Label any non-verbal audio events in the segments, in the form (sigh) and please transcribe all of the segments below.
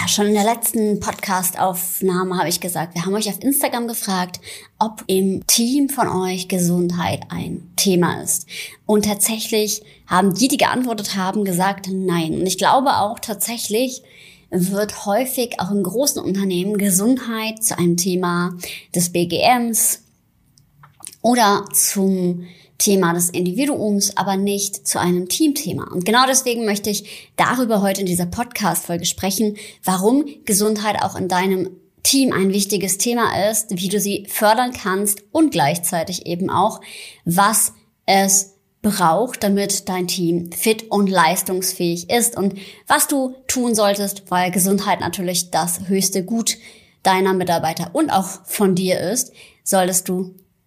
Ja, schon in der letzten Podcast-Aufnahme habe ich gesagt, wir haben euch auf Instagram gefragt, ob im Team von euch Gesundheit ein Thema ist. Und tatsächlich haben die, die geantwortet haben, gesagt nein. Und ich glaube auch tatsächlich wird häufig auch in großen Unternehmen Gesundheit zu einem Thema des BGMs oder zum Thema des Individuums, aber nicht zu einem Teamthema. Und genau deswegen möchte ich darüber heute in dieser Podcast-Folge sprechen, warum Gesundheit auch in deinem Team ein wichtiges Thema ist, wie du sie fördern kannst und gleichzeitig eben auch, was es braucht, damit dein Team fit und leistungsfähig ist und was du tun solltest, weil Gesundheit natürlich das höchste Gut deiner Mitarbeiter und auch von dir ist, solltest du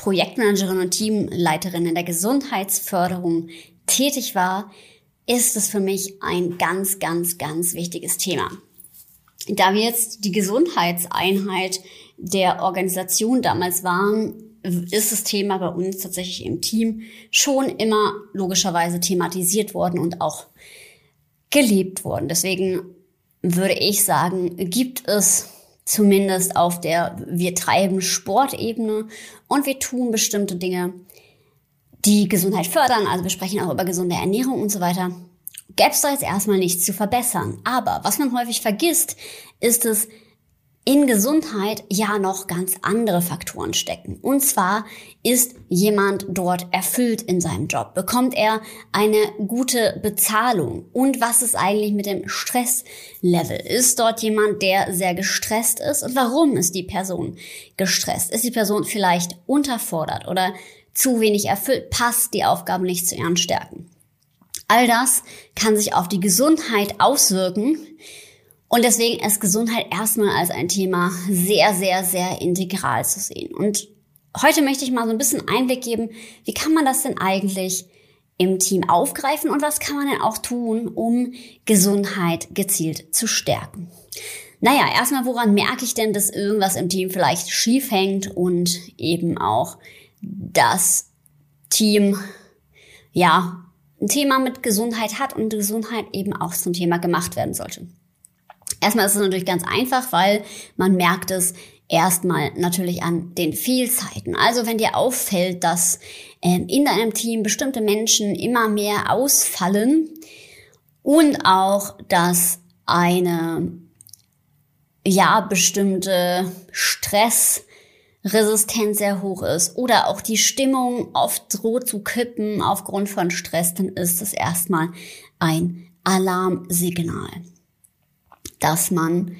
Projektmanagerin und Teamleiterin in der Gesundheitsförderung tätig war, ist es für mich ein ganz, ganz, ganz wichtiges Thema. Da wir jetzt die Gesundheitseinheit der Organisation damals waren, ist das Thema bei uns tatsächlich im Team schon immer logischerweise thematisiert worden und auch gelebt worden. Deswegen würde ich sagen, gibt es zumindest auf der wir treiben Sportebene und wir tun bestimmte Dinge, die Gesundheit fördern. Also wir sprechen auch über gesunde Ernährung und so weiter. Gäbe es da jetzt erstmal nichts zu verbessern. Aber was man häufig vergisst, ist es, in Gesundheit ja noch ganz andere Faktoren stecken. Und zwar ist jemand dort erfüllt in seinem Job? Bekommt er eine gute Bezahlung? Und was ist eigentlich mit dem Stresslevel? Ist dort jemand, der sehr gestresst ist? Und warum ist die Person gestresst? Ist die Person vielleicht unterfordert oder zu wenig erfüllt? Passt die Aufgabe nicht zu ihren Stärken? All das kann sich auf die Gesundheit auswirken und deswegen ist Gesundheit erstmal als ein Thema sehr, sehr, sehr integral zu sehen. Und heute möchte ich mal so ein bisschen Einblick geben, wie kann man das denn eigentlich im Team aufgreifen und was kann man denn auch tun, um Gesundheit gezielt zu stärken. Naja, erstmal, woran merke ich denn, dass irgendwas im Team vielleicht schief hängt und eben auch das Team, ja, ein Thema mit Gesundheit hat und Gesundheit eben auch zum Thema gemacht werden sollte. Erstmal ist es natürlich ganz einfach, weil man merkt es erstmal natürlich an den Fehlzeiten. Also wenn dir auffällt, dass ähm, in deinem Team bestimmte Menschen immer mehr ausfallen und auch, dass eine ja bestimmte Stressresistenz sehr hoch ist oder auch die Stimmung oft droht zu kippen aufgrund von Stress, dann ist es erstmal ein Alarmsignal dass man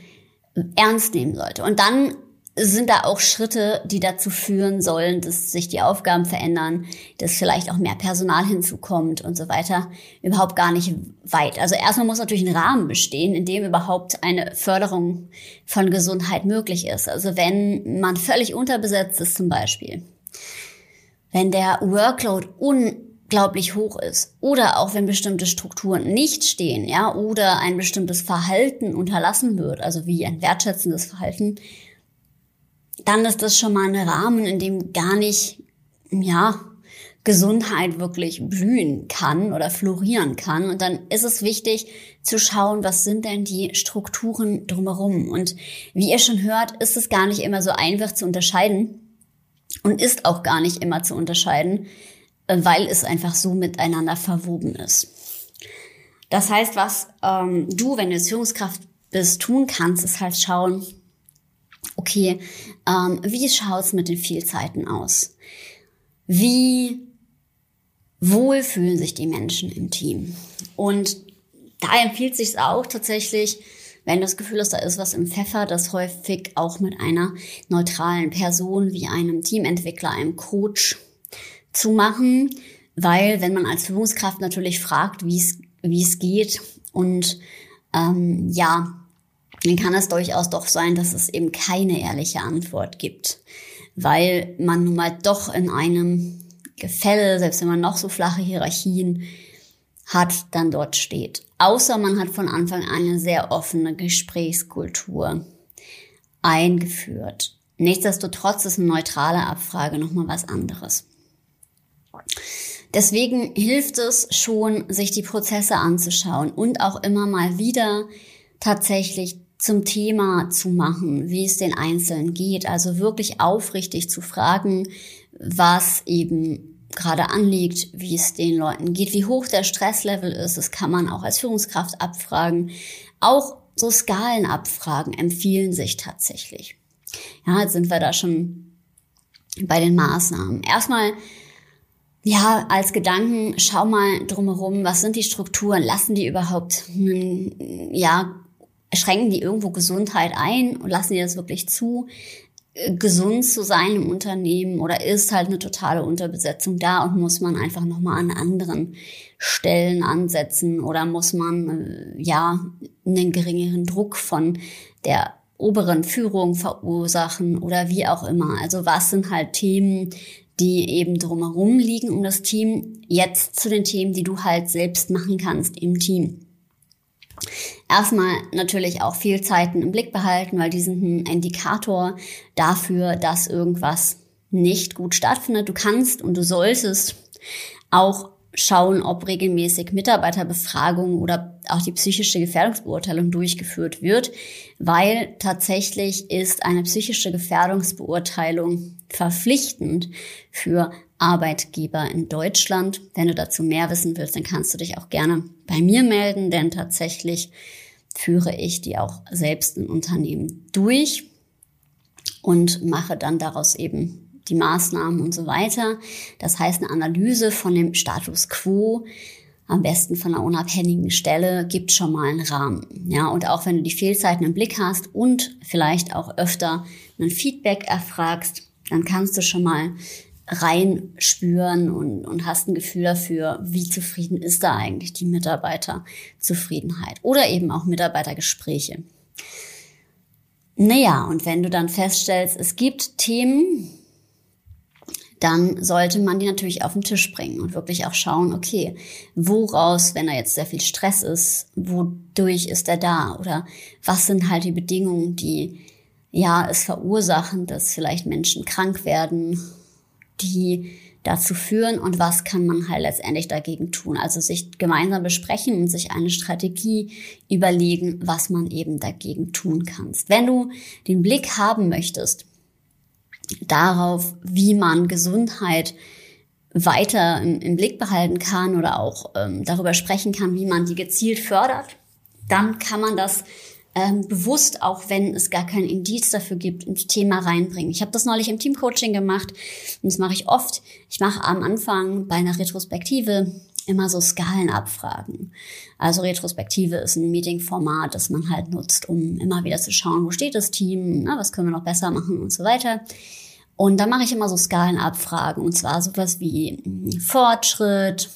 ernst nehmen sollte. Und dann sind da auch Schritte, die dazu führen sollen, dass sich die Aufgaben verändern, dass vielleicht auch mehr Personal hinzukommt und so weiter, überhaupt gar nicht weit. Also erstmal muss natürlich ein Rahmen bestehen, in dem überhaupt eine Förderung von Gesundheit möglich ist. Also wenn man völlig unterbesetzt ist zum Beispiel, wenn der Workload un unglaublich hoch ist oder auch wenn bestimmte Strukturen nicht stehen, ja, oder ein bestimmtes Verhalten unterlassen wird, also wie ein wertschätzendes Verhalten, dann ist das schon mal ein Rahmen, in dem gar nicht, ja, Gesundheit wirklich blühen kann oder florieren kann. Und dann ist es wichtig zu schauen, was sind denn die Strukturen drumherum. Und wie ihr schon hört, ist es gar nicht immer so einfach zu unterscheiden und ist auch gar nicht immer zu unterscheiden, weil es einfach so miteinander verwoben ist. Das heißt, was ähm, du, wenn du jetzt Führungskraft bist, tun kannst, ist halt schauen, okay, ähm, wie schaut's mit den Fehlzeiten aus? Wie wohl fühlen sich die Menschen im Team? Und da empfiehlt sich auch tatsächlich, wenn das Gefühl hast, da ist was im Pfeffer, das häufig auch mit einer neutralen Person wie einem Teamentwickler, einem Coach zu machen, weil wenn man als Führungskraft natürlich fragt, wie es wie es geht und ähm, ja dann kann es durchaus doch sein, dass es eben keine ehrliche Antwort gibt, weil man nun mal doch in einem Gefälle, selbst wenn man noch so flache Hierarchien hat, dann dort steht. Außer man hat von Anfang an eine sehr offene Gesprächskultur eingeführt. Nichtsdestotrotz ist eine neutrale Abfrage nochmal was anderes. Deswegen hilft es schon, sich die Prozesse anzuschauen und auch immer mal wieder tatsächlich zum Thema zu machen, wie es den Einzelnen geht. Also wirklich aufrichtig zu fragen, was eben gerade anliegt, wie es den Leuten geht, wie hoch der Stresslevel ist. Das kann man auch als Führungskraft abfragen. Auch so Skalenabfragen empfehlen sich tatsächlich. Ja, jetzt sind wir da schon bei den Maßnahmen. Erstmal, ja, als Gedanken, schau mal drumherum, was sind die Strukturen? Lassen die überhaupt, ja, schränken die irgendwo Gesundheit ein und lassen die das wirklich zu? gesund zu sein im Unternehmen oder ist halt eine totale Unterbesetzung da und muss man einfach nochmal an anderen Stellen ansetzen oder muss man äh, ja einen geringeren Druck von der oberen Führung verursachen oder wie auch immer. Also was sind halt Themen, die eben drumherum liegen um das Team, jetzt zu den Themen, die du halt selbst machen kannst im Team. Erstmal natürlich auch Fehlzeiten im Blick behalten, weil die sind ein Indikator dafür, dass irgendwas nicht gut stattfindet. Du kannst und du solltest auch schauen, ob regelmäßig Mitarbeiterbefragung oder auch die psychische Gefährdungsbeurteilung durchgeführt wird, weil tatsächlich ist eine psychische Gefährdungsbeurteilung verpflichtend für Arbeitgeber in Deutschland. Wenn du dazu mehr wissen willst, dann kannst du dich auch gerne bei mir melden, denn tatsächlich führe ich die auch selbst in Unternehmen durch und mache dann daraus eben die Maßnahmen und so weiter. Das heißt, eine Analyse von dem Status quo, am besten von einer unabhängigen Stelle, gibt schon mal einen Rahmen. Ja, und auch wenn du die Fehlzeiten im Blick hast und vielleicht auch öfter ein Feedback erfragst, dann kannst du schon mal reinspüren und, und hast ein Gefühl dafür, wie zufrieden ist da eigentlich die Mitarbeiterzufriedenheit oder eben auch Mitarbeitergespräche. Naja, und wenn du dann feststellst, es gibt Themen, dann sollte man die natürlich auf den Tisch bringen und wirklich auch schauen, okay, woraus, wenn da jetzt sehr viel Stress ist, wodurch ist er da oder was sind halt die Bedingungen, die ja es verursachen, dass vielleicht Menschen krank werden, die dazu führen und was kann man halt letztendlich dagegen tun. Also sich gemeinsam besprechen und sich eine Strategie überlegen, was man eben dagegen tun kannst. Wenn du den Blick haben möchtest, darauf, wie man Gesundheit weiter im, im Blick behalten kann oder auch ähm, darüber sprechen kann, wie man die gezielt fördert, dann kann man das ähm, bewusst, auch wenn es gar kein Indiz dafür gibt, ins Thema reinbringen. Ich habe das neulich im Teamcoaching gemacht und das mache ich oft. Ich mache am Anfang bei einer Retrospektive immer so Skalenabfragen. Also Retrospektive ist ein Meetingformat, das man halt nutzt, um immer wieder zu schauen, wo steht das Team, na, was können wir noch besser machen und so weiter. Und da mache ich immer so Skalenabfragen und zwar sowas wie hm, Fortschritt,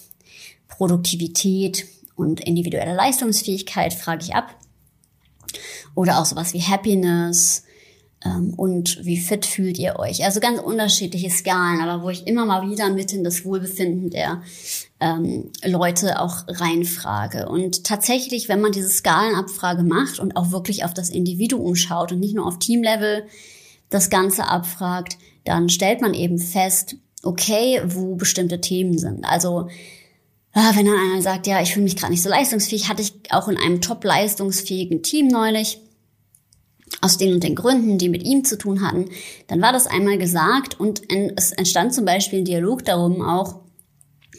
Produktivität und individuelle Leistungsfähigkeit frage ich ab. Oder auch sowas wie Happiness und wie fit fühlt ihr euch. Also ganz unterschiedliche Skalen, aber wo ich immer mal wieder mit in das Wohlbefinden der ähm, Leute auch reinfrage. Und tatsächlich, wenn man diese Skalenabfrage macht und auch wirklich auf das Individuum schaut und nicht nur auf Teamlevel das Ganze abfragt, dann stellt man eben fest, okay, wo bestimmte Themen sind. Also ah, wenn dann einer sagt, ja, ich fühle mich gerade nicht so leistungsfähig, hatte ich auch in einem top leistungsfähigen Team neulich, aus den und den Gründen, die mit ihm zu tun hatten, dann war das einmal gesagt und es entstand zum Beispiel ein Dialog darum auch,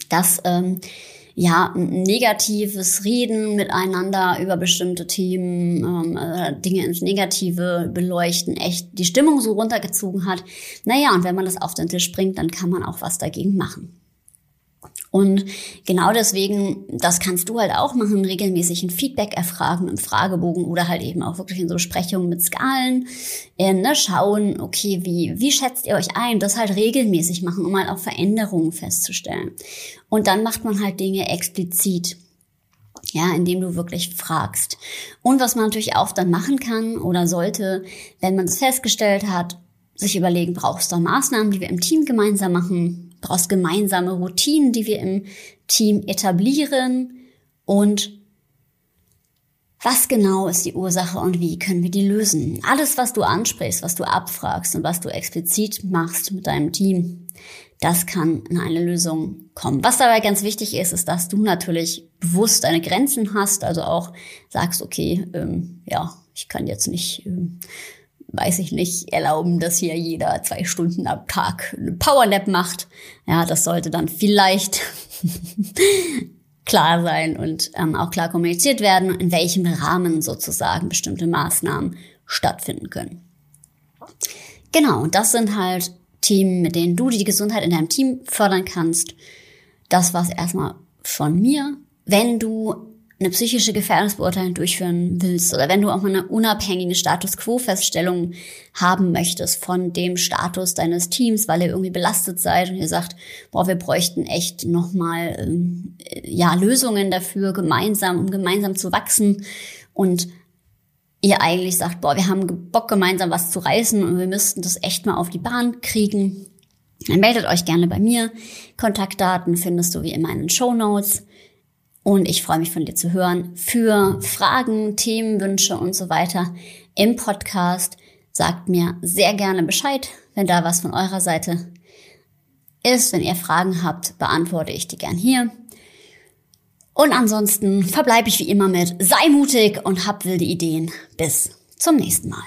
dass ähm, ja, negatives Reden miteinander über bestimmte Themen, ähm, äh, Dinge ins Negative beleuchten, echt die Stimmung so runtergezogen hat. Naja, und wenn man das auf den Tisch bringt, dann kann man auch was dagegen machen. Und genau deswegen, das kannst du halt auch machen, regelmäßig ein Feedback erfragen im Fragebogen oder halt eben auch wirklich in so Besprechungen mit Skalen, äh, ne, schauen, okay, wie, wie schätzt ihr euch ein? Das halt regelmäßig machen, um halt auch Veränderungen festzustellen. Und dann macht man halt Dinge explizit. Ja, indem du wirklich fragst. Und was man natürlich auch dann machen kann oder sollte, wenn man es festgestellt hat, sich überlegen, brauchst du Maßnahmen, die wir im Team gemeinsam machen? Brauchst gemeinsame Routinen, die wir im Team etablieren? Und was genau ist die Ursache und wie können wir die lösen? Alles, was du ansprichst, was du abfragst und was du explizit machst mit deinem Team, das kann in eine Lösung kommen. Was dabei ganz wichtig ist, ist, dass du natürlich bewusst deine Grenzen hast, also auch sagst, okay, ähm, ja, ich kann jetzt nicht, ähm, weiß ich nicht, erlauben, dass hier jeder zwei Stunden am Tag eine Powernap macht. Ja, das sollte dann vielleicht (laughs) klar sein und ähm, auch klar kommuniziert werden, in welchem Rahmen sozusagen bestimmte Maßnahmen stattfinden können. Genau, und das sind halt Themen, mit denen du die Gesundheit in deinem Team fördern kannst. Das war's erstmal von mir. Wenn du eine psychische Gefährdungsbeurteilung durchführen willst oder wenn du auch mal eine unabhängige Status Quo-Feststellung haben möchtest von dem Status deines Teams, weil ihr irgendwie belastet seid und ihr sagt, boah, wir bräuchten echt nochmal ähm, ja, Lösungen dafür, gemeinsam, um gemeinsam zu wachsen und ihr eigentlich sagt, boah, wir haben Bock, gemeinsam was zu reißen und wir müssten das echt mal auf die Bahn kriegen, dann meldet euch gerne bei mir. Kontaktdaten findest du wie immer in den Show Notes. Und ich freue mich von dir zu hören. Für Fragen, Themenwünsche und so weiter im Podcast sagt mir sehr gerne Bescheid, wenn da was von eurer Seite ist. Wenn ihr Fragen habt, beantworte ich die gern hier. Und ansonsten verbleibe ich wie immer mit sei mutig und hab wilde Ideen. Bis zum nächsten Mal.